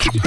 Fast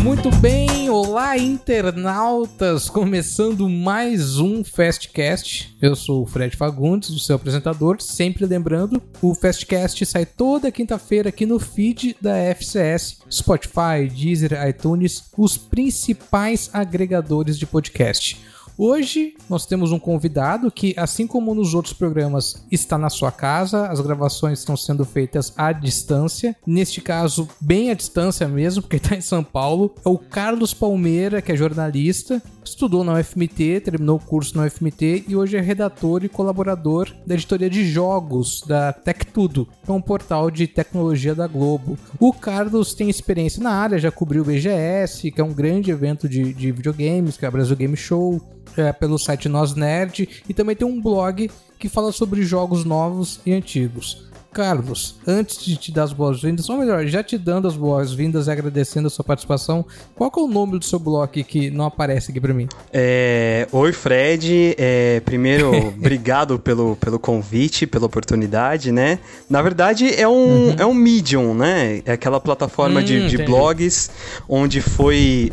Muito bem, olá internautas, começando mais um Fastcast. Eu sou o Fred Fagundes, o seu apresentador. Sempre lembrando, o Fastcast sai toda quinta-feira aqui no feed da FCS, Spotify, Deezer, iTunes, os principais agregadores de podcast. Hoje nós temos um convidado que, assim como nos outros programas, está na sua casa, as gravações estão sendo feitas à distância. Neste caso, bem à distância mesmo, porque está em São Paulo. É o Carlos Palmeira, que é jornalista, estudou na UFMT, terminou o curso na UFMT e hoje é redator e colaborador da editoria de jogos da Tech Tudo, que é um portal de tecnologia da Globo. O Carlos tem experiência na área, já cobriu o BGS, que é um grande evento de, de videogames, que é o Brasil Game Show é, pelo site Nós Nerd e também tem um blog que fala sobre jogos novos e antigos. Carlos, antes de te dar as boas-vindas, ou melhor, já te dando as boas-vindas e agradecendo a sua participação, qual é o nome do seu blog que não aparece aqui para mim? É... Oi, Fred. É... Primeiro, obrigado pelo, pelo convite, pela oportunidade, né? Na verdade, é um, uhum. é um Medium, né? É aquela plataforma hum, de, de blogs onde foi.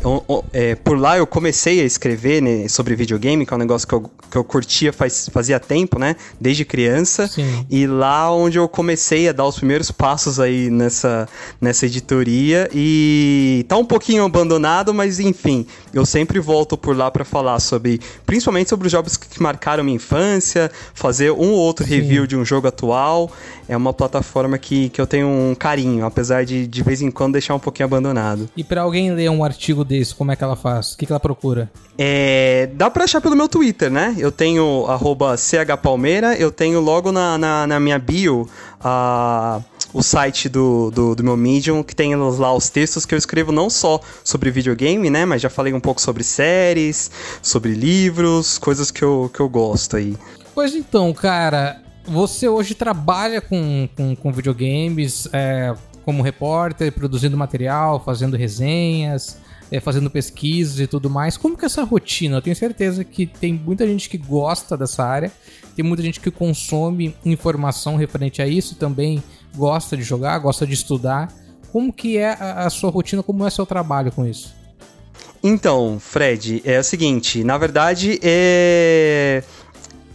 é, por lá eu comecei a escrever né, sobre videogame, que é um negócio que eu, que eu curtia faz, fazia tempo, né? Desde criança. Sim. E lá onde eu comecei comecei a dar os primeiros passos aí nessa, nessa editoria e tá um pouquinho abandonado, mas enfim, eu sempre volto por lá para falar sobre, principalmente sobre os jogos que marcaram minha infância, fazer um ou outro Sim. review de um jogo atual. É uma plataforma que, que eu tenho um carinho, apesar de de vez em quando deixar um pouquinho abandonado. E para alguém ler um artigo desse, como é que ela faz? O que, que ela procura? É, dá pra achar pelo meu Twitter, né? Eu tenho chpalmeira, eu tenho logo na, na, na minha bio a, o site do, do, do, meu Medium, que tem lá os textos que eu escrevo não só sobre videogame, né? Mas já falei um pouco sobre séries, sobre livros, coisas que eu, que eu gosto aí. Pois então, cara, você hoje trabalha com, com, com videogames é, como repórter, produzindo material, fazendo resenhas é, fazendo pesquisas e tudo mais. Como que é essa rotina? Eu tenho certeza que tem muita gente que gosta dessa área, tem muita gente que consome informação referente a isso, também gosta de jogar, gosta de estudar. Como que é a, a sua rotina, como é o seu trabalho com isso? Então, Fred, é o seguinte, na verdade, é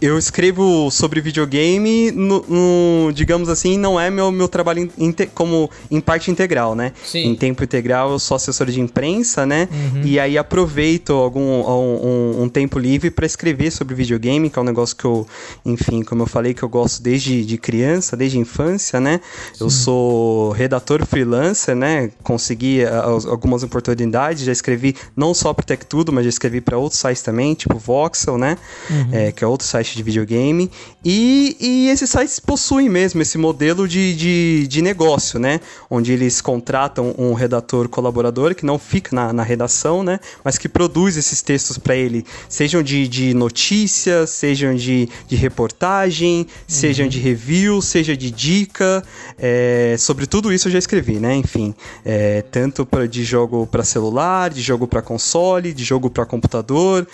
eu escrevo sobre videogame, no, no, digamos assim, não é meu, meu trabalho em, como em parte integral, né? Sim. Em tempo integral eu sou assessor de imprensa, né? Uhum. E aí aproveito algum um, um tempo livre para escrever sobre videogame, que é um negócio que eu, enfim, como eu falei, que eu gosto desde de criança, desde a infância, né? Sim. Eu sou redator freelancer, né? Consegui algumas oportunidades, já escrevi não só para Tech Tudo, mas já escrevi para outros sites também, tipo Voxel, né? Uhum. É, que é outro site de videogame. E, e esses sites possuem mesmo esse modelo de, de, de negócio, né? Onde eles contratam um redator colaborador que não fica na, na redação, né? Mas que produz esses textos para ele, sejam de, de notícias, sejam de, de reportagem, uhum. sejam de review, seja de dica. É, sobre tudo isso eu já escrevi, né? Enfim, é, tanto pra, de jogo para celular, de jogo para console, de jogo para computador,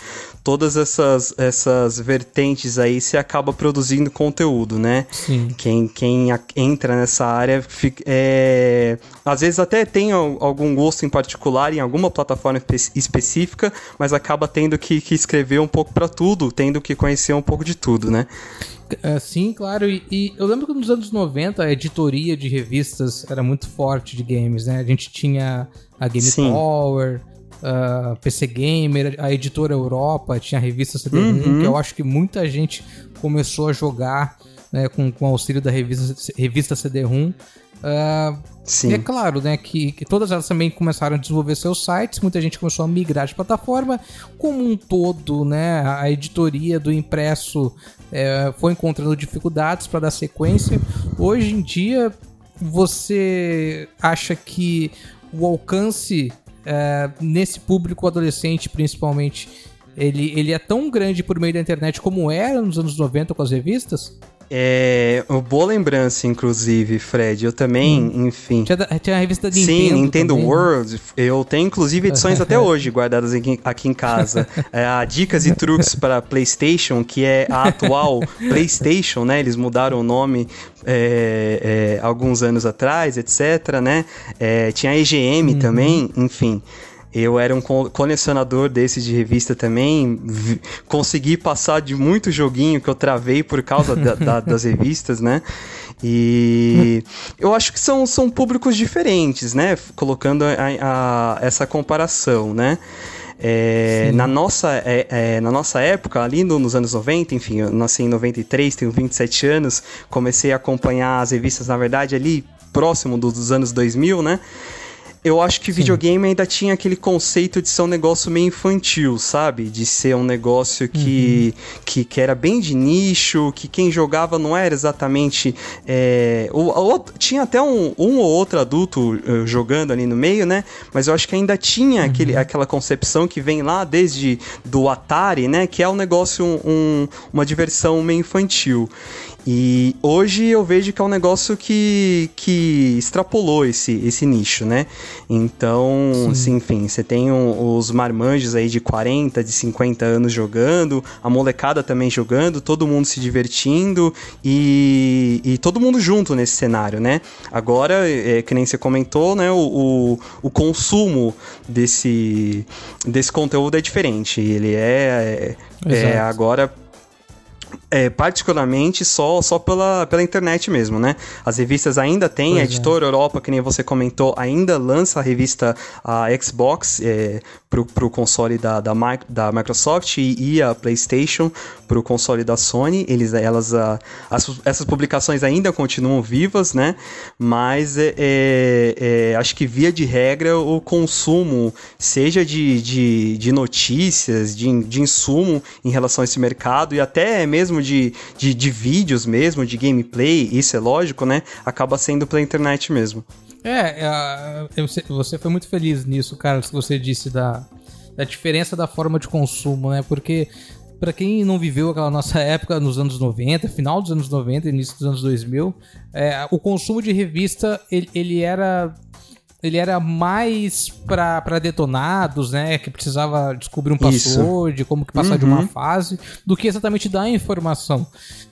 todas essas, essas vertentes aí se acaba produzindo conteúdo, né? Sim. Quem, quem entra nessa área fica, é, às vezes até tem algum gosto em particular em alguma plataforma específica, mas acaba tendo que, que escrever um pouco para tudo, tendo que conhecer um pouco de tudo, né? É, sim, claro. E, e, eu lembro que nos anos 90 a editoria de revistas era muito forte de games, né? A gente tinha a Game Sim. Power, uh, PC Gamer, a editora Europa, tinha a revista CD-ROM, uhum. que eu acho que muita gente começou a jogar né, com, com auxílio da revista, revista CD-ROM. Uh, Sim. E é claro, né, que, que, todas elas também começaram a desenvolver seus sites, muita gente começou a migrar de plataforma. Como um todo, né, a editoria do impresso é, foi encontrando dificuldades para dar sequência. Hoje em dia, você acha que o alcance é, nesse público adolescente, principalmente, ele, ele é tão grande por meio da internet como era nos anos 90 com as revistas? É, boa lembrança, inclusive, Fred. Eu também, hum. enfim. Tinha, tinha, a revista Nintendo. Sim, Nintendo também. World. Eu tenho, inclusive, edições até hoje guardadas aqui, aqui em casa. É, a Dicas e Truques para PlayStation, que é a atual PlayStation, né? Eles mudaram o nome é, é, alguns anos atrás, etc, né? É, tinha a EGM uhum. também, enfim. Eu era um colecionador desses de revista também. Consegui passar de muito joguinho que eu travei por causa da, da, das revistas, né? E eu acho que são, são públicos diferentes, né? Colocando a, a, essa comparação, né? É, na, nossa, é, é, na nossa época, ali no, nos anos 90, enfim, eu nasci em 93, tenho 27 anos, comecei a acompanhar as revistas, na verdade, ali próximo dos anos 2000, né? Eu acho que Sim. videogame ainda tinha aquele conceito de ser um negócio meio infantil, sabe? De ser um negócio que, uhum. que, que, era bem de nicho, que quem jogava não era exatamente. É, o, o, tinha até um, um ou outro adulto uh, jogando ali no meio, né? Mas eu acho que ainda tinha uhum. aquele, aquela concepção que vem lá desde do Atari, né? Que é um negócio, um, uma diversão meio infantil. E hoje eu vejo que é um negócio que, que extrapolou esse, esse nicho, né? Então, assim, enfim, você tem um, os marmanjos aí de 40, de 50 anos jogando, a molecada também jogando, todo mundo se divertindo e, e todo mundo junto nesse cenário, né? Agora, é, que nem você comentou, né? O, o, o consumo desse, desse conteúdo é diferente. Ele é, é, é agora é, particularmente só, só pela, pela internet mesmo, né? As revistas ainda têm, pois a editora é. Europa, que nem você comentou, ainda lança a revista a Xbox é, pro, pro console da, da, da Microsoft e, e a PlayStation pro console da Sony. Eles, elas, a, as, essas publicações ainda continuam vivas, né? Mas é, é, é, acho que via de regra o consumo, seja de, de, de notícias, de, de insumo em relação a esse mercado e até mesmo de, de, de vídeos mesmo, de gameplay, isso é lógico, né? Acaba sendo pela internet mesmo. É, é você foi muito feliz nisso, cara, que você disse da, da diferença da forma de consumo, né? Porque para quem não viveu aquela nossa época nos anos 90, final dos anos 90, início dos anos 2000, é, o consumo de revista ele, ele era ele era mais para detonados, né? Que precisava descobrir um password, Isso. como que passar uhum. de uma uhum. fase, do que exatamente dar informação.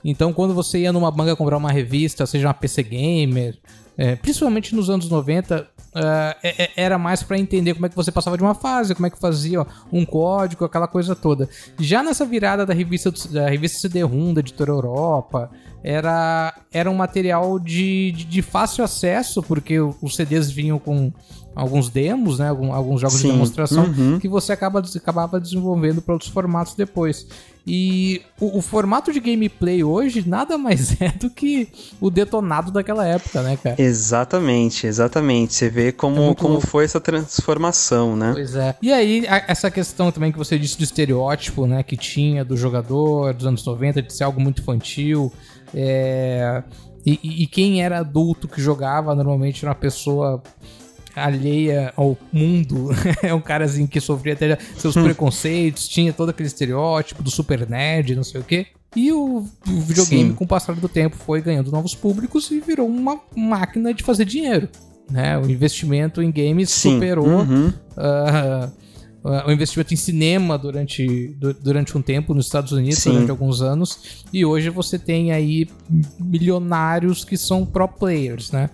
Então, quando você ia numa banca comprar uma revista, seja uma PC Gamer, é, principalmente nos anos 90, uh, é, é, era mais para entender como é que você passava de uma fase, como é que fazia ó, um código, aquela coisa toda. Já nessa virada da revista, da revista CD-ROM, da Editora Europa, era, era um material de, de, de fácil acesso, porque os CDs vinham com alguns demos, né, alguns jogos Sim. de demonstração, uhum. que você acaba, acabava desenvolvendo para outros formatos depois. E o, o, formato de gameplay hoje nada mais é do que o detonado daquela época, né, cara? Exatamente, exatamente. Você vê como, é como foi essa transformação, né? Pois é. E aí, a, essa questão também que você disse do estereótipo, né, que tinha do jogador dos anos 90, de ser algo muito infantil. É... E, e, quem era adulto que jogava normalmente era uma pessoa alheia ao mundo. é um cara assim que sofria até seus hum. preconceitos, tinha todo aquele estereótipo do super nerd, não sei o quê. E o, videogame, Sim. com o passar do tempo, foi ganhando novos públicos e virou uma máquina de fazer dinheiro. Né? O investimento em games Sim. superou uhum. uh, o investimento em cinema durante, durante um tempo nos Estados Unidos, Sim. durante alguns anos. E hoje você tem aí milionários que são pro players, né?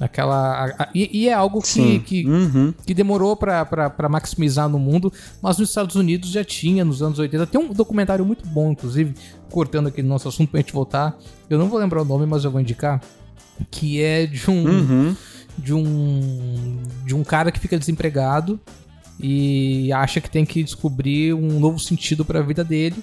Aquela. A, a, e, e, é algo que, que, uhum. que, demorou para maximizar no mundo, mas nos Estados Unidos já tinha nos anos 80. Tem um documentário muito bom, inclusive, cortando aqui no nosso assunto pra gente voltar. Eu não vou lembrar o nome, mas eu vou indicar. Que é de um. Uhum. De um. De um cara que fica desempregado e acha que tem que descobrir um novo sentido para a vida dele.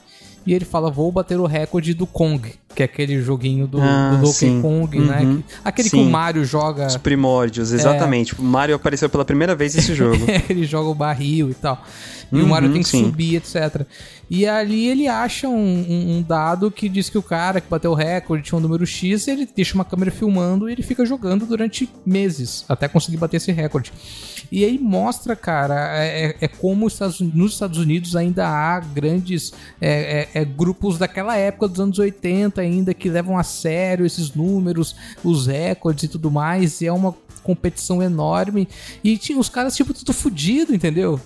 E ele fala: Vou bater o recorde do Kong, que é aquele joguinho do, ah, do Donkey sim. Kong, né? uhum. né? aquele sim. que o Mario joga. Os primórdios, exatamente. É... O Mario apareceu pela primeira vez nesse jogo. ele joga o barril e tal. E uhum, o Mario tem que sim. subir, etc. E ali ele acha um, um, um, dado que diz que o cara que bateu o recorde tinha um número X, ele deixa uma câmera filmando e ele fica jogando durante meses até conseguir bater esse recorde. E aí mostra, cara, é, é, é como Estados, nos Estados Unidos ainda há grandes é, é, é, grupos daquela época dos anos 80 ainda que levam a sério esses números, os recordes e tudo mais. E é uma competição enorme. E tinha os caras, tipo, tudo fudido, entendeu?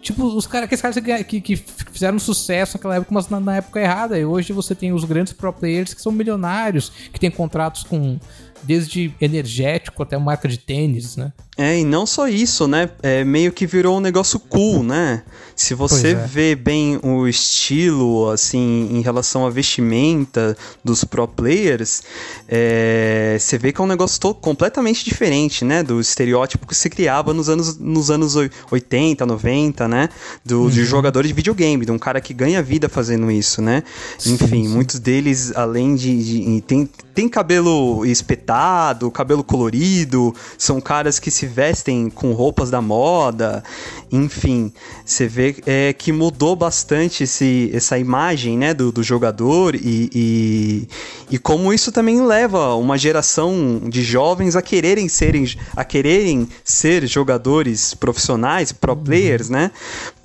Tipo, os caras, aqueles caras que, que, fizeram sucesso naquela época, mas na, na, época errada. E hoje você tem os grandes pro players que são milionários, que têm contratos com desde energético até marca de tênis, né? É, e não só isso, né? É, meio que virou um negócio cool, né? Se você é. vê bem o estilo, assim, em relação à vestimenta dos pro players, é, você vê que é um negócio todo completamente diferente, né? Do estereótipo que se criava nos anos, nos anos 80, 90, né? Do, uhum. De jogador de videogame, de um cara que ganha vida fazendo isso, né? Sim, Enfim, sim. muitos deles, além de. de tem, tem cabelo espetado, cabelo colorido, são caras que se vestem com roupas da moda, enfim, você vê é, que mudou bastante esse, essa imagem né, do, do jogador e, e, e, como isso também leva uma geração de jovens a quererem serem a quererem ser jogadores profissionais, pro players, né?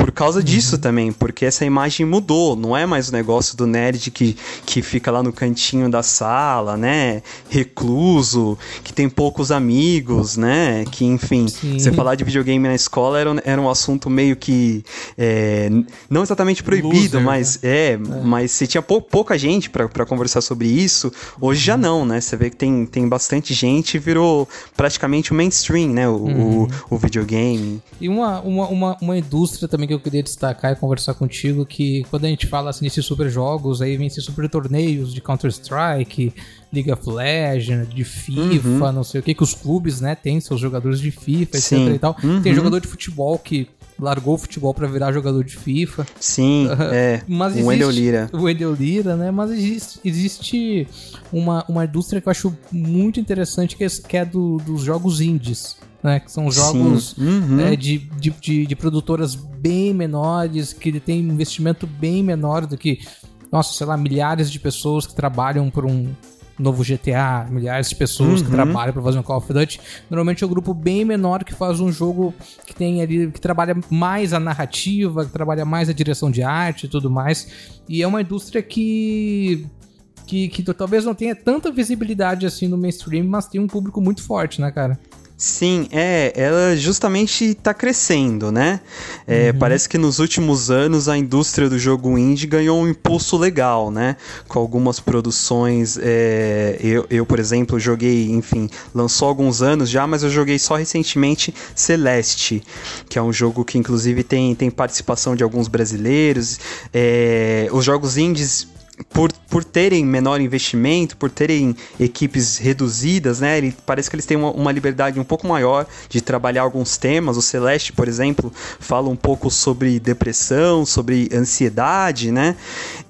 Por causa disso uhum. também, porque essa imagem mudou, não é mais o negócio do nerd que, que fica lá no cantinho da sala, né? Recluso, que tem poucos amigos, né? Que, enfim, Sim. você falar de videogame na escola era, era um assunto meio que. É, não exatamente proibido, Loser, mas né? é, é, mas você tinha pou, pouca gente para conversar sobre isso. Hoje uhum. já não, né? Você vê que tem, tem bastante gente e virou praticamente o mainstream, né? O, uhum. o, o, videogame. E uma, uma, uma, uma indústria também que eu queria destacar e conversar contigo, que quando a gente fala assim, nesses super jogos, aí vem esses super torneios de Counter-Strike, League of Legends, de FIFA, uhum. não sei o que, que os clubes, né, têm seus jogadores de FIFA, Sim. etc e tal. Uhum. Tem jogador de futebol que largou o futebol para virar jogador de FIFA. Sim, é. Mas o Wendel Lira. O Wendel Lira, né? Mas existe, existe uma, uma indústria que eu acho muito interessante, que é, que é do, dos jogos indies. Né, que são jogos uhum. é, de, de, de, de, produtoras bem menores, que tem investimento bem menor do que, nossa, sei lá, milhares de pessoas que trabalham por um, novo GTA, milhares de pessoas uhum. que trabalham para fazer um Call of Duty. Normalmente é um grupo bem menor que faz um jogo que tem ali, que trabalha mais a narrativa, que trabalha mais a direção de arte e tudo mais. E é uma indústria que que, que talvez não tenha tanta visibilidade assim no mainstream, mas tem um público muito forte, né, cara? Sim, é, ela justamente está crescendo, né? É, uhum. Parece que nos últimos anos a indústria do jogo indie ganhou um impulso legal, né? Com algumas produções. É, eu, eu, por exemplo, joguei, enfim, lançou alguns anos já, mas eu joguei só recentemente Celeste, que é um jogo que inclusive tem, tem participação de alguns brasileiros. É, os jogos indies por, por terem menor investimento, por terem equipes reduzidas, né? Ele, parece que eles têm uma, uma, liberdade um pouco maior de trabalhar alguns temas. O Celeste, por exemplo, fala um pouco sobre depressão, sobre ansiedade, né?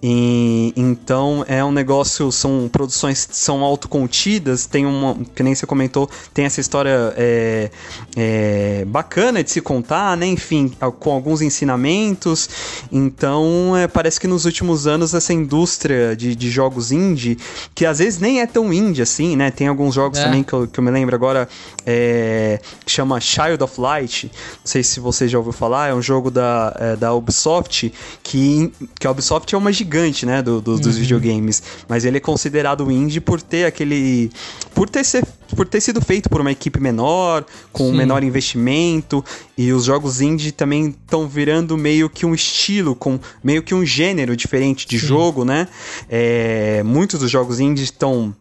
E, então é um negócio, são produções são autocontidas, tem uma, que nem você comentou, tem essa história é, é, bacana de se contar, né? Enfim, com alguns ensinamentos. Então é, parece que nos últimos anos essa indústria indústria de, de jogos indie, que às vezes nem é tão indie assim, né? Tem alguns jogos é. também que eu, que eu me lembro agora, é, que chama Child of Light, não sei se você já ouviu falar, é um jogo da, é, da Ubisoft, que, que a Ubisoft é uma gigante, né, do, do, dos uhum. videogames, mas ele é considerado indie por ter aquele... por ter, ser, por ter sido feito por uma equipe menor, com Sim. menor investimento, e os jogos indie também estão virando meio que um estilo, com meio que um gênero diferente de Sim. jogo, né? É, muitos dos jogos indie estão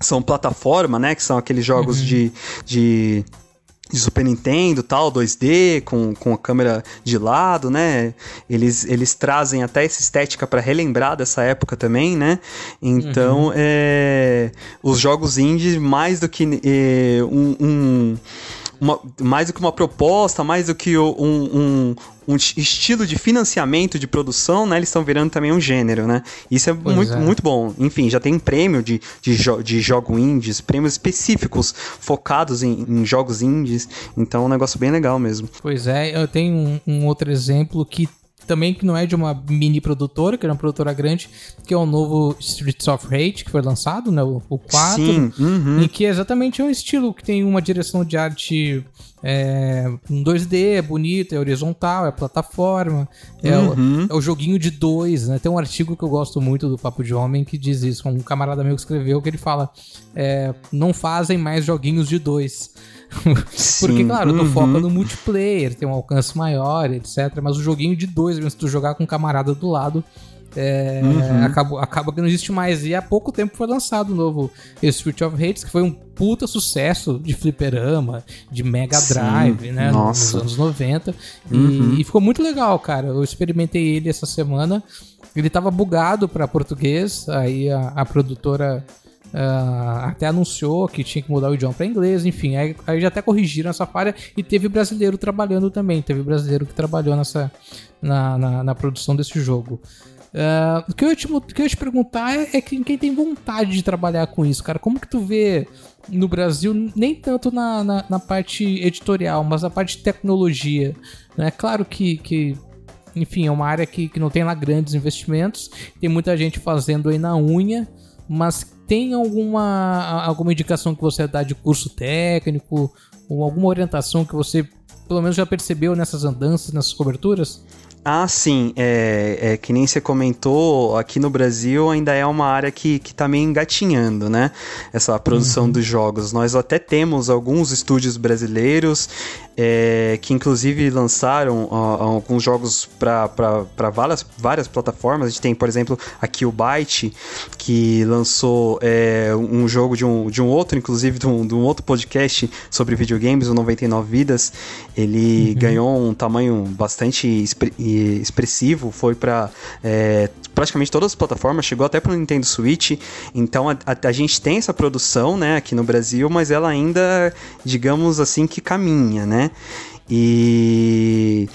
são plataforma, né? Que são aqueles jogos uhum. de, de de Super Nintendo, tal, 2D, com, com a câmera de lado, né? Eles, eles trazem até essa estética para relembrar dessa época também, né? Então, uhum. é, os jogos indie, mais do que é, um, um uma, mais do que uma proposta, mais do que um, um, um estilo de financiamento de produção, né? Eles estão virando também um gênero, né? Isso é muito, é. muito bom. Enfim, já tem prêmio de, de, jo de jogo indies, prêmios específicos focados em, em, jogos indies. Então é um negócio bem legal mesmo. Pois é, eu tenho um, um outro exemplo que também que não é de uma mini produtora, que é uma produtora grande, que é o novo Streets of Rage, que foi lançado, né? O, o 4. Sim, uhum. E que é exatamente um estilo que tem uma direção de arte é um 2D, é bonito, é horizontal, é plataforma, é, uhum. o, é o joguinho de dois, né? Tem um artigo que eu gosto muito do Papo de Homem que diz isso, um camarada meu que escreveu, que ele fala, é, não fazem mais joguinhos de dois. Porque, claro, tu uhum. foca no multiplayer, tem um alcance maior, etc. Mas o joguinho de dois, mesmo se tu jogar com um camarada do lado, é, uhum. acaba, acaba que não existe mais. E há pouco tempo foi lançado o novo Street of Hate, que foi um puta sucesso de fliperama, de Mega Drive, Sim, né? Nossa. Nos anos 90. Uhum. E, e, ficou muito legal, cara. Eu experimentei ele essa semana. Ele tava bugado para português, aí a, a produtora Uh, até anunciou que tinha que mudar o idioma para inglês, enfim, aí, aí, já até corrigiram essa falha e teve brasileiro trabalhando também, teve brasileiro que trabalhou nessa na, na, na produção desse jogo. Uh, o, que eu ia te, que eu te perguntar é, é quem, quem tem vontade de trabalhar com isso, cara. Como que tu vê no Brasil, nem tanto na, na, na parte editorial, mas na parte de tecnologia? É né? claro que, que enfim, é uma área que, que não tem lá grandes investimentos, tem muita gente fazendo aí na unha, mas tem alguma, alguma indicação que você dá de curso técnico ou alguma orientação que você pelo menos já percebeu nessas andanças, nessas coberturas? Ah, sim. É, é, que nem você comentou, aqui no Brasil ainda é uma área que, que tá meio engatinhando, né? Essa produção uhum. dos jogos. Nós até temos alguns estúdios brasileiros é, que inclusive lançaram alguns jogos para várias, várias plataformas. A gente tem, por exemplo, aqui o Byte, que lançou é, um jogo de um, de um outro, inclusive de um, de um outro podcast sobre videogames, o 99 Vidas. Ele uhum. ganhou um tamanho bastante expressivo, foi para é, praticamente todas as plataformas, chegou até para o Nintendo Switch. Então a, a, a, gente tem essa produção, né, aqui no Brasil, mas ela ainda, digamos assim, que caminha, né? E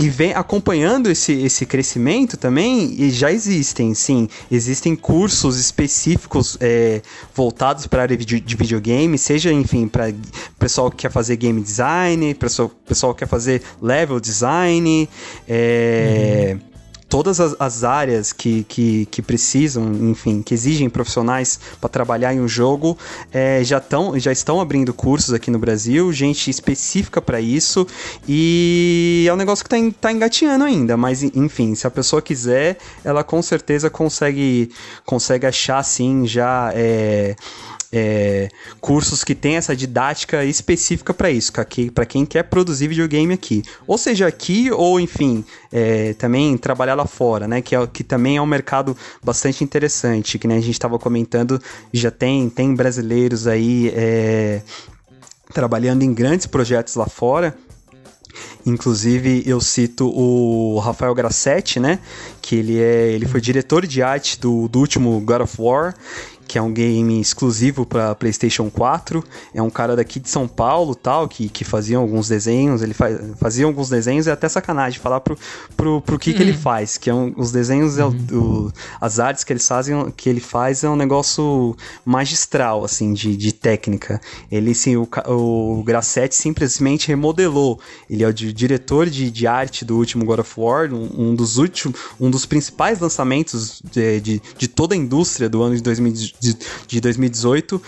e vem acompanhando esse, esse crescimento também, e já existem, sim, existem cursos específicos é, voltados para a área de videogame, seja, enfim, para pessoal que quer fazer game design, pessoal, pessoal que quer fazer level design, é, uhum todas as, as áreas que, que, que, precisam, enfim, que exigem profissionais para trabalhar em um jogo, é, já, tão, já estão abrindo cursos aqui no Brasil, gente específica para isso, e é um negócio que está tá engatinhando ainda, mas enfim, se a pessoa quiser, ela com certeza consegue, consegue achar, sim, já. É, é, cursos que tem essa didática específica para isso, para quem quer produzir videogame aqui. Ou seja, aqui, ou enfim, é, também trabalhar lá fora, né? Que, é, que também é um mercado bastante interessante, que né, a gente estava comentando, já tem, tem brasileiros aí é, trabalhando em grandes projetos lá fora. Inclusive, eu cito o Rafael Grassetti, né? Que ele, é, ele foi diretor de arte do, do último God of War que é um game exclusivo para PlayStation 4. É um cara daqui de São Paulo, tal, que, que fazia alguns desenhos. Ele faz, fazia alguns desenhos e é até sacanagem falar pro, pro, pro que, uhum. que ele uhum. faz. Que é um, os desenhos, uhum. é o, o, as artes que, eles fazem, que ele faz é um negócio magistral, assim, de, de técnica. Ele, sim, o, o Grassetti simplesmente remodelou. Ele é o diretor de, de arte do último God of War, um, um dos últimos, um dos principais lançamentos de, de, de toda a indústria do ano de 2018 de, de 2018,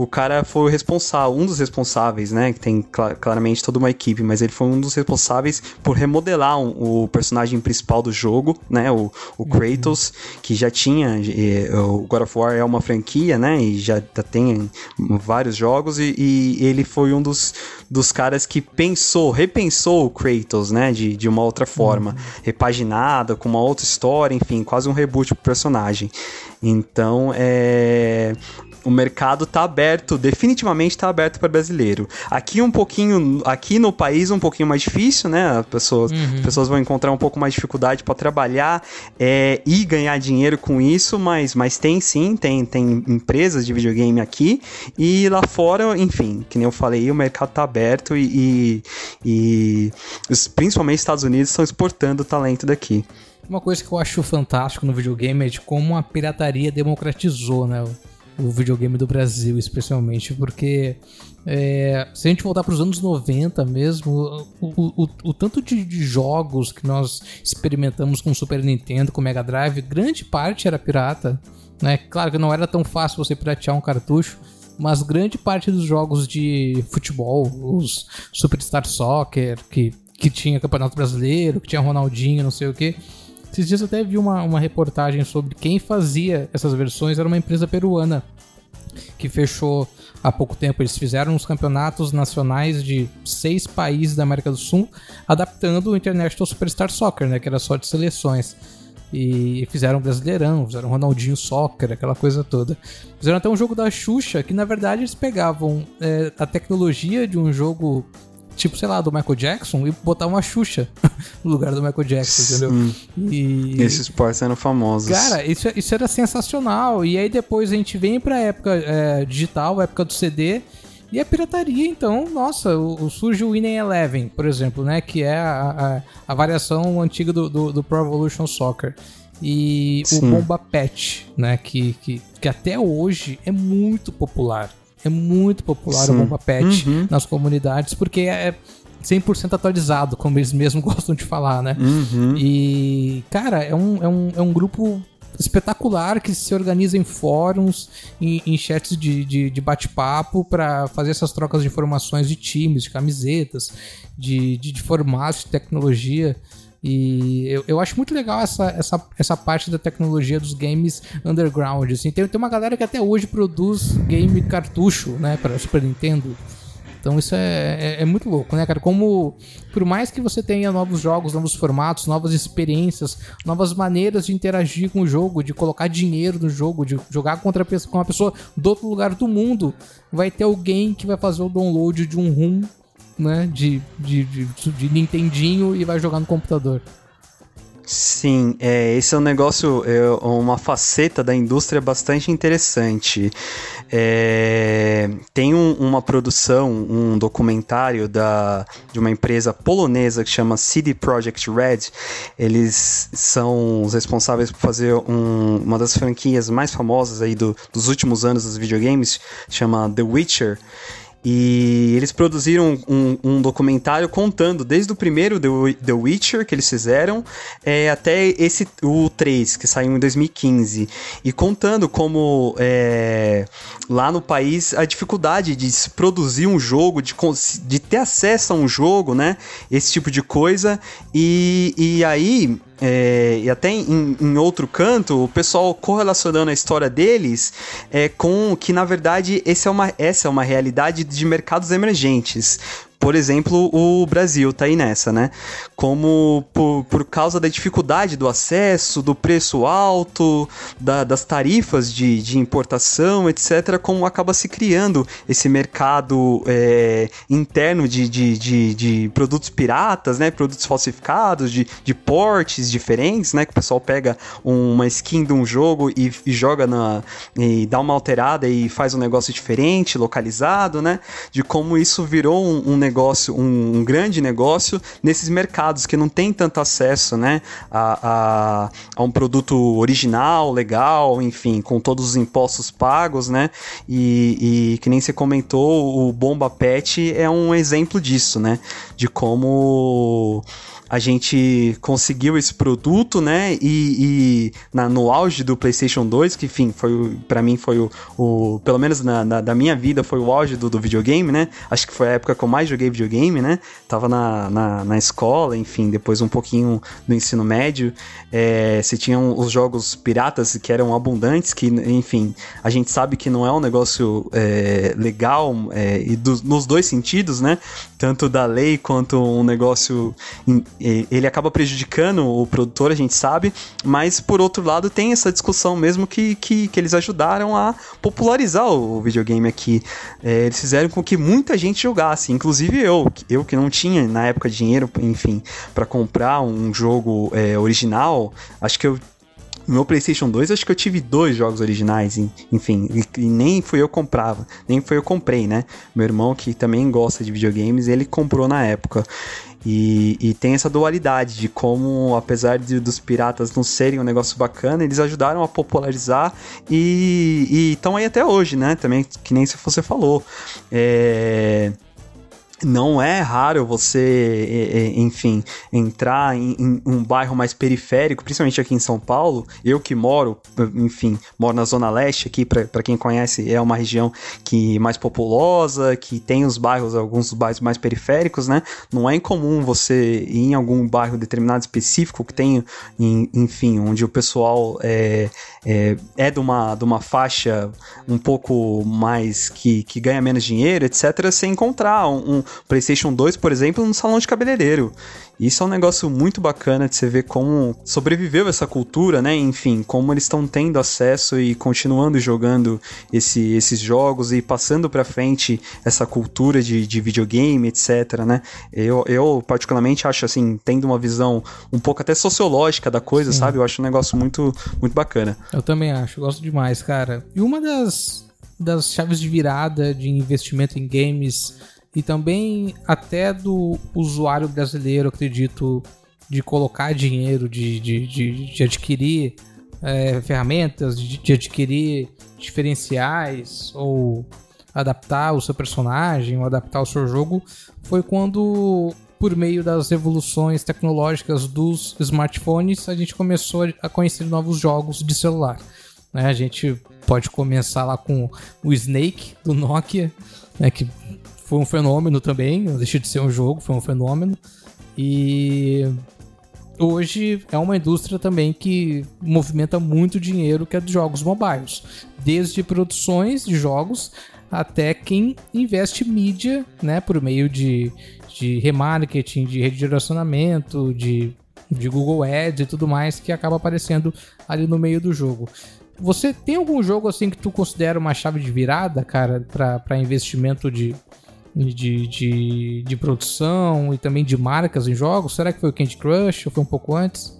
o cara foi o responsável, um dos responsáveis, né? Que tem cl claramente toda uma equipe, mas ele foi um dos responsáveis por remodelar um, o personagem principal do jogo, né? O, o uhum. Kratos, uhum. que já tinha. E, o God of War é uma franquia, né? E já, já tem vários jogos, e, e, ele foi um dos, dos caras que pensou, repensou o Kratos, né? De, de uma outra forma, uhum. repaginada, com uma outra história, enfim, quase um reboot pro personagem. Então, é o mercado está aberto, definitivamente está aberto para brasileiro. Aqui um pouquinho, aqui no país um pouquinho mais difícil, né? As pessoas, uhum. as pessoas vão encontrar um pouco mais de dificuldade para trabalhar é, e ganhar dinheiro com isso, mas, mas tem sim, tem, tem empresas de videogame aqui e lá fora, enfim, que nem eu falei, o mercado está aberto e, e, e principalmente os Estados Unidos estão exportando o talento daqui. Uma coisa que eu acho fantástico no videogame é de como a pirataria democratizou, né? O videogame do Brasil, especialmente, porque é, se a gente voltar para os anos 90 mesmo, o, o, o tanto de, de, jogos que nós experimentamos com Super Nintendo, com Mega Drive, grande parte era pirata. Né? Claro que não era tão fácil você piratear um cartucho, mas grande parte dos jogos de futebol, os Superstar Soccer, que, que tinha Campeonato Brasileiro, que tinha Ronaldinho, não sei o que. Esses dias eu até vi uma, uma reportagem sobre quem fazia essas versões, era uma empresa peruana que fechou há pouco tempo. Eles fizeram uns campeonatos nacionais de seis países da América do Sul, adaptando o International Superstar Soccer, né, que era só de seleções. E fizeram Brasileirão, fizeram Ronaldinho Soccer, aquela coisa toda. Fizeram até um jogo da Xuxa, que na verdade eles pegavam é, a tecnologia de um jogo tipo, sei lá, do Michael Jackson e botar uma Xuxa no lugar do Michael Jackson, entendeu? E... Esses esportes eram famosos. Cara, isso, isso era sensacional. E aí depois a gente vem pra época é, digital, época do CD. E a pirataria, então, nossa, o, o, surge o Winning Eleven, por exemplo, né? Que é a, a, a variação antiga do, do, do, Pro Evolution Soccer. E Sim. o Bomba Patch, né? Que, que, que até hoje é muito popular. É muito popular Sim. o Bomba Pet uhum. nas comunidades, porque é 100% atualizado, como eles mesmos gostam de falar, né? Uhum. E, cara, é um, é, um, é um grupo espetacular que se organiza em fóruns, em, em chats de, de, de bate-papo para fazer essas trocas de informações de times, de camisetas, de, de, de formatos, de tecnologia. E eu, eu acho muito legal essa, essa, essa parte da tecnologia dos games underground. Assim. Tem, tem uma galera que até hoje produz game cartucho, né, para Super Nintendo. Então isso é, é, é, muito louco, né, cara? Como, por mais que você tenha novos jogos, novos formatos, novas experiências, novas maneiras de interagir com o jogo, de colocar dinheiro no jogo, de jogar contra com uma pessoa do outro lugar do mundo, vai ter alguém que vai fazer o download de um ROM né, de, de, de, de Nintendinho e vai jogar no computador. Sim, é, esse é um negócio, é uma faceta da indústria bastante interessante. É, tem um, uma produção, um documentário da, de uma empresa polonesa que chama CD Projekt Red. Eles são os responsáveis por fazer um, uma das franquias mais famosas aí do, dos últimos anos dos videogames, chama The Witcher. E eles produziram um, um, documentário contando desde o primeiro The, Witcher que eles fizeram é, até esse o 3, que saiu em 2015. E contando como é, lá no país a dificuldade de se produzir um jogo, de, de ter acesso a um jogo, né? Esse tipo de coisa. E, e aí é, e até em, em, outro canto, o pessoal correlacionando a história deles é, com que, na verdade, esse é uma, essa é uma realidade de mercados emergentes. Por exemplo, o Brasil tá aí nessa, né? Como por, por causa da dificuldade do acesso, do preço alto, da, das tarifas de, de importação, etc., como acaba se criando esse mercado é, interno de, de, de, de, produtos piratas, né? Produtos falsificados, de, de portes diferentes, né? Que o pessoal pega uma skin de um jogo e, e joga na. e dá uma alterada e faz um negócio diferente, localizado, né? De como isso virou um, um negócio negócio, um, um, grande negócio nesses mercados que não tem tanto acesso, né, a, a, a, um produto original, legal, enfim, com todos os impostos pagos, né, e, e que nem você comentou, o Bomba Pet é um exemplo disso, né, de como a gente conseguiu esse produto, né? E, e na, no auge do PlayStation 2, que enfim, foi para mim foi o, o, pelo menos na, na, da minha vida foi o auge do, do, videogame, né? Acho que foi a época que eu mais joguei videogame, né? Tava na, na, na escola, enfim, depois um pouquinho do ensino médio, é, se tinham os jogos piratas que eram abundantes, que enfim, a gente sabe que não é um negócio é, legal é, e do, nos dois sentidos, né? Tanto da lei quanto um negócio ele acaba prejudicando o produtor, a gente sabe, mas por outro lado tem essa discussão mesmo que, que, que eles ajudaram a popularizar o videogame aqui. É, eles fizeram com que muita gente jogasse, inclusive eu, eu que não tinha na época dinheiro, enfim, para comprar um jogo é, original, acho que eu meu PlayStation 2, acho que eu tive dois jogos originais, enfim, e, e, nem fui eu comprava, nem foi eu comprei, né? Meu irmão, que também gosta de videogames, ele comprou na época. E, e, tem essa dualidade de como, apesar de, dos piratas não serem um negócio bacana, eles ajudaram a popularizar e estão aí até hoje, né? Também, que nem se você falou. É não é raro você, enfim, entrar em, um bairro mais periférico, principalmente aqui em São Paulo. Eu que moro, enfim, moro na Zona Leste aqui, para quem conhece, é uma região que mais populosa, que tem os bairros, alguns bairros mais periféricos, né? Não é incomum você ir em algum bairro determinado específico que tem, enfim, onde o pessoal é, é, é de, uma, de uma faixa um pouco mais que, que ganha menos dinheiro, etc., você encontrar um, um PlayStation 2, por exemplo, no salão de cabeleireiro. Isso é um negócio muito bacana de você ver como sobreviveu essa cultura, né? Enfim, como eles estão tendo acesso e continuando jogando esse, esses jogos e passando para frente essa cultura de, de videogame, etc, né? Eu, eu, particularmente, acho assim, tendo uma visão um pouco até sociológica da coisa, Sim. sabe? Eu acho um negócio muito, muito bacana. Eu também acho, gosto demais, cara. E uma das, das chaves de virada de investimento em games e também até do usuário brasileiro, acredito, de colocar dinheiro, de, de, de, de adquirir é, ferramentas, de, de adquirir diferenciais ou adaptar o seu personagem ou adaptar o seu jogo, foi quando por meio das evoluções tecnológicas dos smartphones, a gente começou a conhecer novos jogos de celular. Né? A gente pode começar lá com o Snake do Nokia, né? que foi um fenômeno também, não deixa de ser um jogo, foi um fenômeno. E hoje é uma indústria também que movimenta muito dinheiro que é dos jogos mobiles, desde produções de jogos até quem investe mídia, né, por meio de, de remarketing, de redirecionamento, de, de Google Ads e tudo mais que acaba aparecendo ali no meio do jogo. Você tem algum jogo assim que tu considera uma chave de virada, cara, para investimento de, de, de, de produção e também de marcas em jogos? Será que foi o Candy Crush ou foi um pouco antes?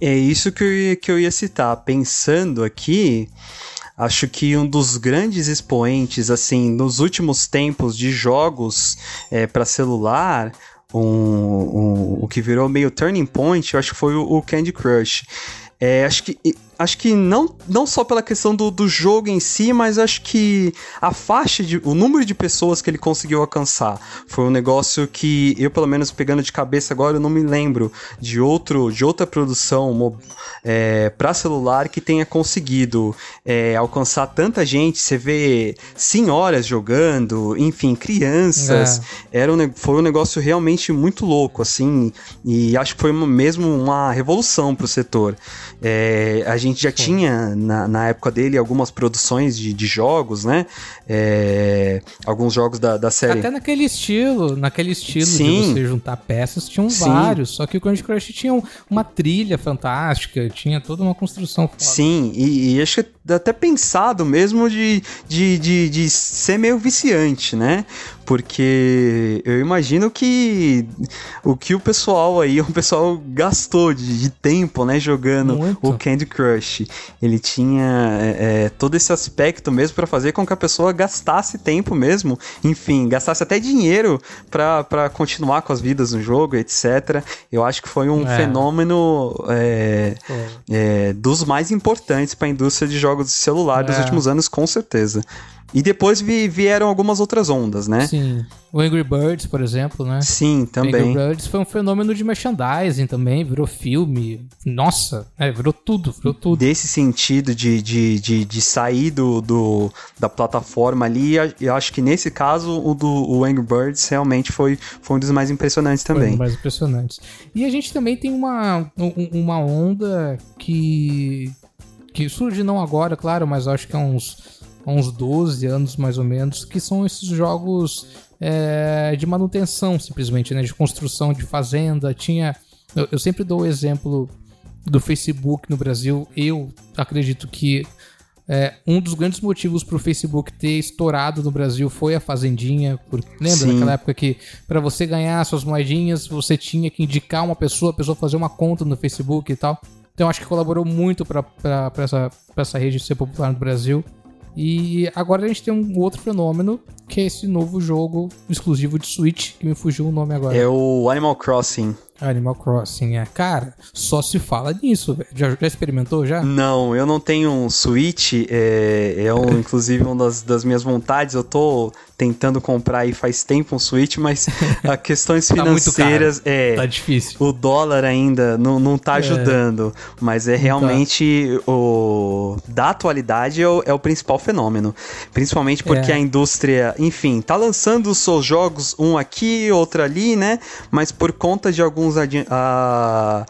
É isso que eu ia, que eu ia citar. Pensando aqui, acho que um dos grandes expoentes, assim, nos últimos tempos de jogos é, para celular, um, um, o que virou meio turning point, eu acho que foi o, o Candy Crush. É, acho que acho que não, não só pela questão do, do jogo em si, mas acho que a faixa de. o número de pessoas que ele conseguiu alcançar foi um negócio que eu, pelo menos pegando de cabeça agora, eu não me lembro de outro de outra produção é, para celular que tenha conseguido é, alcançar tanta gente. Você vê senhoras jogando, enfim, crianças. É. Era um, foi um negócio realmente muito louco, assim, e acho que foi mesmo uma revolução para o setor. É, a gente já Sim. tinha, na, na, época dele, algumas produções de, de jogos, né? É, alguns jogos da, da série. Até naquele estilo, naquele estilo Sim. de você juntar peças, tinham Sim. vários. Só que o Candy Crush tinha uma trilha fantástica, tinha toda uma construção foda. Sim, e, e acho que até pensado mesmo de, de, de, de ser meio viciante, né? Porque eu imagino que o que o pessoal aí, o pessoal gastou de, de tempo, né, jogando Muito. o Candy Crush. Ele tinha é, é todo esse aspecto mesmo para fazer com que a pessoa gastasse tempo mesmo, enfim, gastasse até dinheiro para continuar com as vidas no jogo, etc. Eu acho que foi um é. fenômeno é, é dos mais importantes para a indústria de jogos de celular dos é. últimos anos, com certeza. E depois vi, vieram algumas outras ondas, né? Sim. O Angry Birds, por exemplo, né? Sim, também. O Angry Birds foi um fenômeno de merchandising também, virou filme. Nossa, é, virou tudo, virou tudo. Desse sentido de, de, de, de sair do, do, da plataforma ali, eu acho que nesse caso o do o Angry Birds realmente foi, foi um dos mais impressionantes também. Foi um dos mais impressionantes. E a gente também tem uma, uma onda que, que surge não agora, claro, mas acho que há uns há uns 12 anos mais ou menos, que são esses jogos é, de manutenção, simplesmente, né? De construção de fazenda. Tinha. Eu, eu, sempre dou o exemplo do Facebook no Brasil. Eu acredito que é, um dos grandes motivos para o Facebook ter estourado no Brasil foi a Fazendinha. Por, lembra Sim. daquela época que para você ganhar suas moedinhas você tinha que indicar uma pessoa, a pessoa fazer uma conta no Facebook e tal. Então acho que colaborou muito para essa, essa rede ser popular no Brasil. E agora a gente tem um outro fenômeno, que é esse novo jogo exclusivo de Switch, que me fugiu o nome agora. É o Animal Crossing. Animal Crossing, é. Cara, só se fala nisso, velho. Já, já, experimentou já? Não, eu não tenho um Switch. É, é um, inclusive uma das, das minhas vontades. Eu tô tentando comprar aí faz tempo um Switch, mas a questões tá financeiras é. Tá difícil. O dólar ainda não, não tá é. ajudando. É. Mas é realmente tá. o. Da atualidade é o, é o principal fenômeno. Principalmente porque é. a indústria, enfim, tá lançando os seus jogos, um aqui, outro ali, né? Mas por conta de alguns. Uh,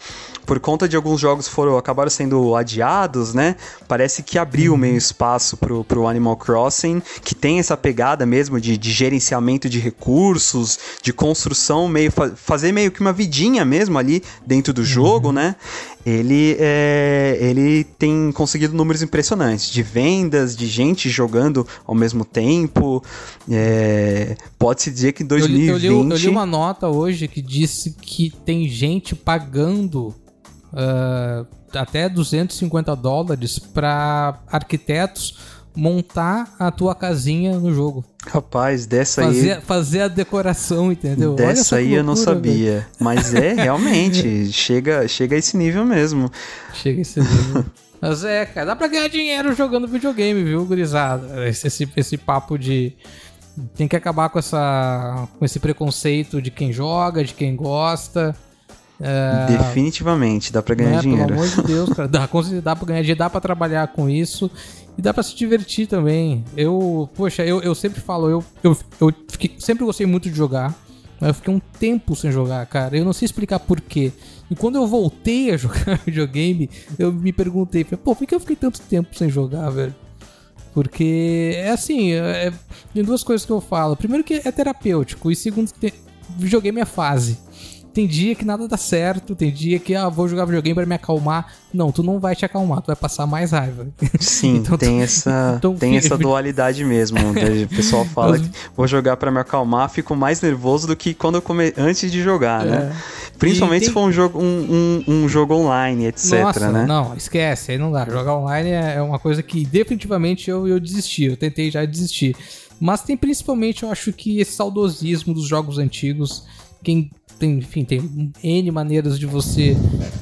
por conta de alguns jogos foram acabaram sendo adiados, né? Parece que abriu uhum. meio espaço pro, pro Animal Crossing, que tem essa pegada mesmo de, de gerenciamento de recursos, de construção, meio fazer meio que uma vidinha mesmo ali dentro do jogo, uhum. né? Ele, é, ele tem conseguido números impressionantes de vendas, de gente jogando ao mesmo tempo. É, Pode-se dizer que em 2020... Eu li, eu, li, eu li uma nota hoje que disse que tem gente pagando uh, até 250 dólares para arquitetos montar a tua casinha no jogo. Rapaz, dessa fazer, aí. Fazer a decoração, entendeu? Dessa aí loucura, eu não sabia. Véio. Mas é, realmente, chega, chega a esse nível mesmo. Chega a esse nível. Mas é, cara, dá pra ganhar dinheiro jogando videogame, viu, gurizada? Esse, esse, esse papo de. Tem que acabar com, essa, com esse preconceito de quem joga, de quem gosta. É... Definitivamente, dá pra ganhar né, dinheiro. Pelo amor de Deus, cara. Dá, dá pra ganhar dinheiro, dá pra trabalhar com isso. E dá pra se divertir também. Eu, poxa, eu, eu sempre falo, eu, eu, eu fiquei, sempre gostei muito de jogar. Mas eu fiquei um tempo sem jogar, cara. Eu não sei explicar porquê. E quando eu voltei a jogar videogame, eu me perguntei, pô, por que eu fiquei tanto tempo sem jogar, velho? Porque é assim, é, tem duas coisas que eu falo. Primeiro que é terapêutico, e segundo, videogame é fase. Tem dia que nada dá certo, tem dia que, ah, vou jogar videogame para me acalmar. Não, tu não vai te acalmar, tu vai passar mais raiva. Sim, então, tem, tu... essa, então, tem essa dualidade mesmo. O pessoal fala que vou jogar para me acalmar, fico mais nervoso do que quando eu come... antes de jogar, né? é. né? Principalmente tem... se for um jogo, um, um, um, jogo online, etc, Nossa, né? Não, esquece, aí não dá. Jogar online é, é uma coisa que definitivamente eu, eu desisti, eu tentei já desistir. Mas tem principalmente, eu acho que esse saudosismo dos jogos antigos. Quem tem, enfim, tem N maneiras de você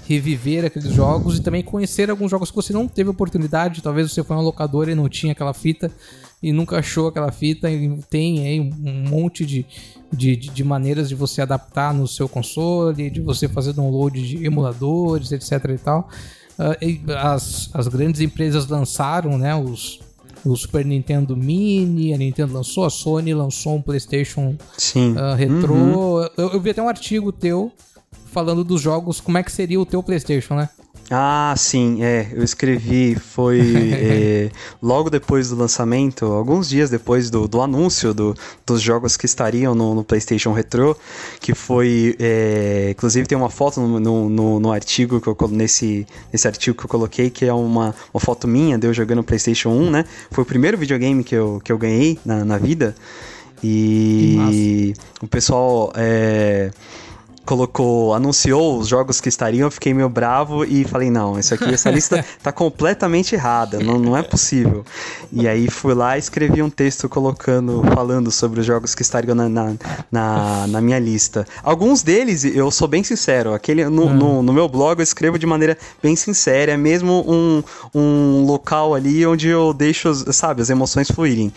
reviver aqueles jogos e também conhecer alguns jogos que você não teve oportunidade. Talvez você foi um locador e não tinha aquela fita e nunca achou aquela fita. E tem aí um monte de, de, de maneiras de você adaptar no seu console, de você fazer download de emuladores, etc e tal. Uh, as, as grandes empresas lançaram né, os, o Super Nintendo Mini, a Nintendo lançou, a Sony lançou um PlayStation Sim. Uh, retrô. Uhum. Eu, eu vi até um artigo teu falando dos jogos, como é que seria o teu PlayStation, né? Ah, sim, é. Eu escrevi, foi é, logo depois do lançamento, alguns dias depois do, do anúncio do, dos jogos que estariam no, no PlayStation Retro, que foi. É, inclusive tem uma foto no, no, no, artigo que eu nesse, nesse artigo que eu coloquei, que é uma, uma foto minha de eu jogando PlayStation 1, né? Foi o primeiro videogame que eu, que eu ganhei na, na vida. E o pessoal. É, colocou, anunciou os jogos que estariam, eu fiquei meio bravo e falei, não, isso aqui, essa lista tá completamente errada, não, não é possível. E aí fui lá e escrevi um texto colocando, falando sobre os jogos que estariam na, na, na, na minha lista. Alguns deles, eu sou bem sincero, aquele no, uhum. no, no, meu blog eu escrevo de maneira bem sincera, é mesmo um, um local ali onde eu deixo, sabe, as emoções fluírem.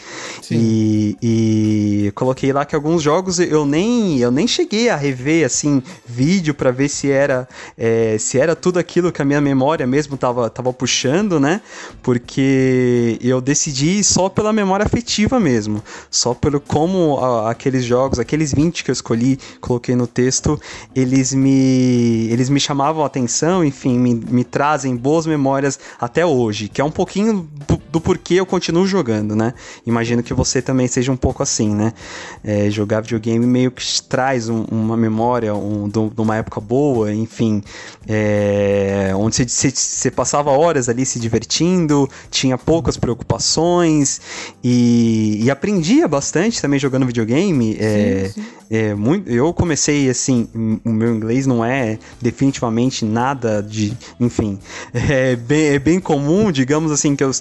E, e coloquei lá que alguns jogos eu nem, eu nem cheguei a rever, assim, vídeo para ver se era é, se era tudo aquilo que a minha memória mesmo tava, tava puxando, né? Porque eu decidi só pela memória afetiva mesmo, só pelo como a, aqueles jogos, aqueles 20 que eu escolhi, coloquei no texto, eles me eles me chamavam a atenção, enfim, me, me trazem boas memórias até hoje, que é um pouquinho do, porquê eu continuo jogando, né? Imagino que você também seja um pouco assim, né? É, jogar videogame meio que traz um, uma memória, um, um, de uma época boa, enfim, é, onde você, você, passava horas ali se divertindo, tinha poucas preocupações e, e aprendia bastante também jogando videogame. É, sim, sim. É, muito, eu comecei assim, o meu inglês não é definitivamente nada de, enfim, é bem, é bem comum, digamos assim, que eu,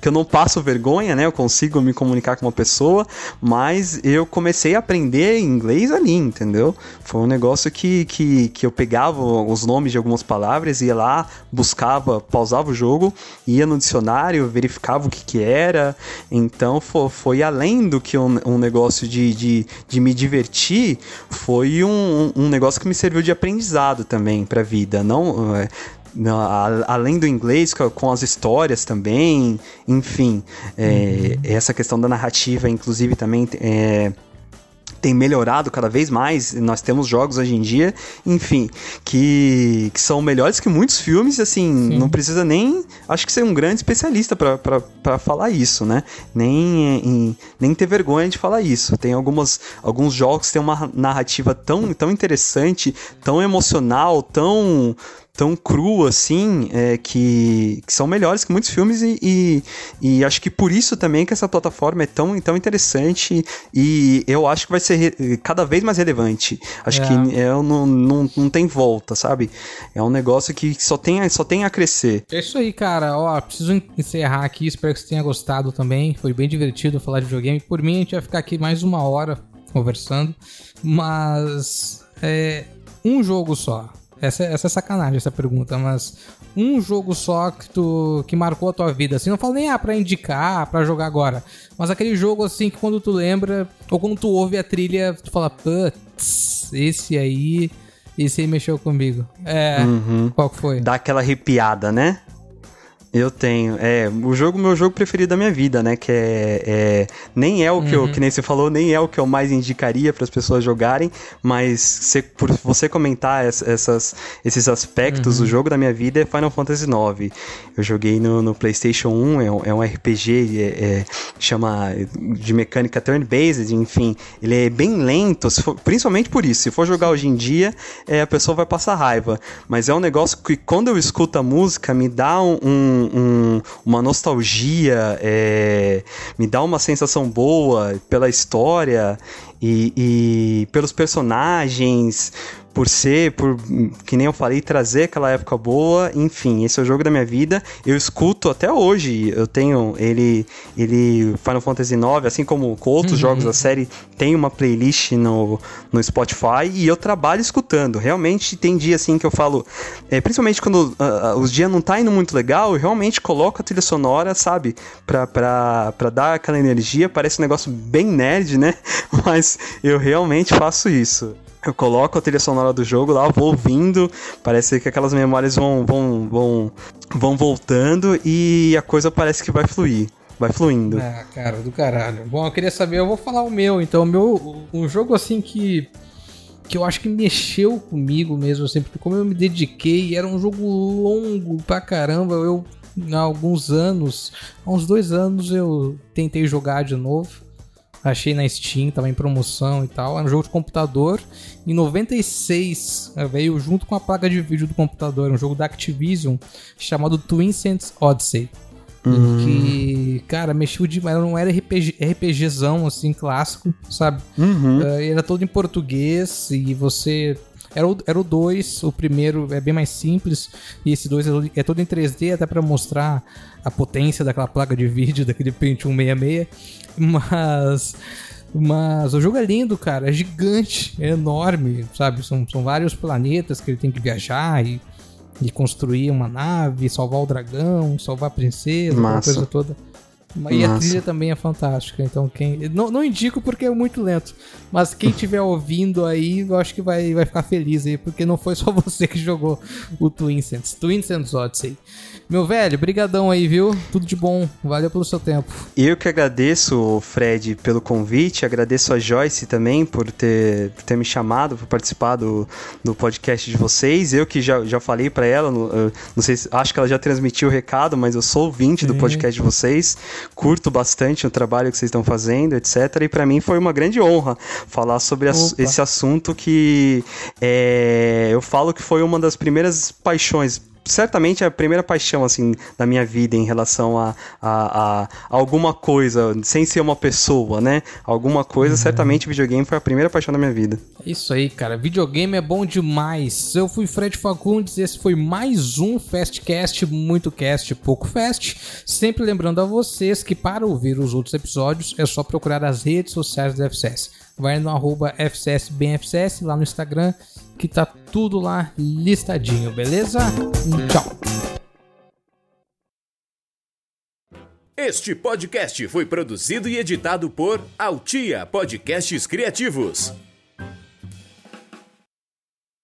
que eu não passo vergonha, né? Eu consigo me comunicar com uma pessoa, mas eu comecei a aprender inglês ali, entendeu? Foi um negócio que, que, que eu pegava os nomes de algumas palavras, ia lá, buscava, pausava o jogo, ia no dicionário, verificava o que, que era. Então foi, foi além do que um, um negócio de, de, de, me divertir, foi um, um negócio que me serviu de aprendizado também pra vida. Não, é, além do inglês, com as histórias também, enfim, é, essa questão da narrativa, inclusive, também é, tem melhorado cada vez mais. Nós temos jogos hoje em dia, enfim, que, que são melhores que muitos filmes, assim, Sim. não precisa nem, acho que ser um grande especialista para falar isso, né? Nem, em, nem ter vergonha de falar isso. Tem algumas, alguns jogos que têm uma narrativa tão, tão interessante, tão emocional, tão tão cru assim, é, que, que, são melhores que muitos filmes e, e, e, acho que por isso também que essa plataforma é tão, tão interessante e eu acho que vai ser cada vez mais relevante. Acho é. que é, não, não, não tem volta, sabe? É um negócio que só tem, só tem a crescer. É isso aí, cara. Ó, preciso encerrar aqui, espero que você tenha gostado também. Foi bem divertido falar de videogame. Por mim, a gente vai ficar aqui mais uma hora conversando, mas é um jogo só essa, essa é sacanagem, essa pergunta, mas um jogo só que tu que marcou a tua vida, assim, não falo nem ah, pra indicar, pra jogar agora, mas aquele jogo assim que quando tu lembra, ou quando tu ouve a trilha, tu fala, putz, esse aí, esse aí mexeu comigo. É, uhum. qual foi? Dá aquela arrepiada, né? Eu tenho. É, o jogo, meu jogo preferido da minha vida, né? Que é. é nem é o que uhum. eu, que nem você falou, nem é o que eu mais indicaria para as pessoas jogarem, mas se, por você comentar essas, esses aspectos, uhum. o jogo da minha vida é Final Fantasy IX. Eu joguei no, no PlayStation 1, é um, é um RPG, é, é, chama de mecânica turn-based, enfim. Ele é bem lento, for, principalmente por isso. Se for jogar hoje em dia, é, a pessoa vai passar raiva. Mas é um negócio que quando eu escuto a música, me dá um, um um, uma nostalgia, é, me dá uma sensação boa pela história e, e pelos personagens, por ser, por, que nem eu falei, trazer aquela época boa, enfim, esse é o jogo da minha vida. Eu escuto até hoje, eu tenho ele, ele Final Fantasy IX, assim como com outros uhum. jogos da série, tem uma playlist no, no Spotify e eu trabalho escutando. Realmente tem dia assim que eu falo, é, principalmente quando uh, os dias não tá indo muito legal, eu realmente coloco a trilha sonora, sabe, pra, pra, pra dar aquela energia. Parece um negócio bem nerd, né? Mas eu realmente faço isso eu coloco a trilha sonora do jogo lá, vou ouvindo, parece que aquelas memórias vão, vão, vão, vão voltando e a coisa parece que vai fluir. Vai fluindo. Ah, cara, do caralho. Bom, eu queria saber, eu vou falar o meu, então. O meu, um jogo assim que. Que eu acho que mexeu comigo mesmo, assim, porque como eu me dediquei, era um jogo longo pra caramba. Eu, há alguns anos, há uns dois anos, eu tentei jogar de novo. Achei na Steam, tava em promoção e tal. Era um jogo de computador. Em 96 eh, veio junto com a placa de vídeo do computador, um jogo da Activision chamado Twin Sense Odyssey. Uhum. Que, cara, mexeu demais. Não era RPG, RPGzão, assim, clássico, sabe? Uhum. Uh, era todo em português e você era o, era o 2, o primeiro é bem mais simples, e esse 2 é, é, todo em 3D, até para mostrar a potência daquela placa de vídeo, daquele Pentium 166. Mas. Mas o jogo é lindo, cara. É gigante, é enorme, sabe? São, são vários planetas que ele tem que viajar e, e construir uma nave, salvar o dragão, salvar a princesa, aquela coisa toda. E Nossa. a trilha também é fantástica. Então, quem. Não, não indico porque é muito lento. Mas quem estiver ouvindo aí, eu acho que vai, vai ficar feliz aí, porque não foi só você que jogou o Twin Sense. Twin Sense Odyssey. Meu velho, brigadão aí, viu? Tudo de bom. Valeu pelo seu tempo. Eu que agradeço, Fred, pelo convite. Agradeço a Joyce também por ter, por ter me chamado para participar do, do podcast de vocês. Eu que já, já falei para ela, não, não sei, acho que ela já transmitiu o recado, mas eu sou ouvinte do podcast de vocês. Curto bastante o trabalho que vocês estão fazendo, etc. E para mim foi uma grande honra falar sobre esse assunto que é, eu falo que foi uma das primeiras paixões certamente a primeira paixão, assim, da minha vida em relação a, a, a alguma coisa, sem ser uma pessoa, né? Alguma coisa, uhum. certamente videogame foi a primeira paixão da minha vida. É isso aí, cara. Videogame é bom demais. Eu fui Fred Fagundes, esse foi mais um Fastcast, muito cast, pouco fast. Sempre lembrando a vocês que para ouvir os outros episódios é só procurar as redes sociais da FCS. Vai no arroba FCSBemFCS lá no Instagram que tá tudo lá listadinho, beleza? Tchau. Este podcast foi produzido e editado por Altia Podcasts Criativos.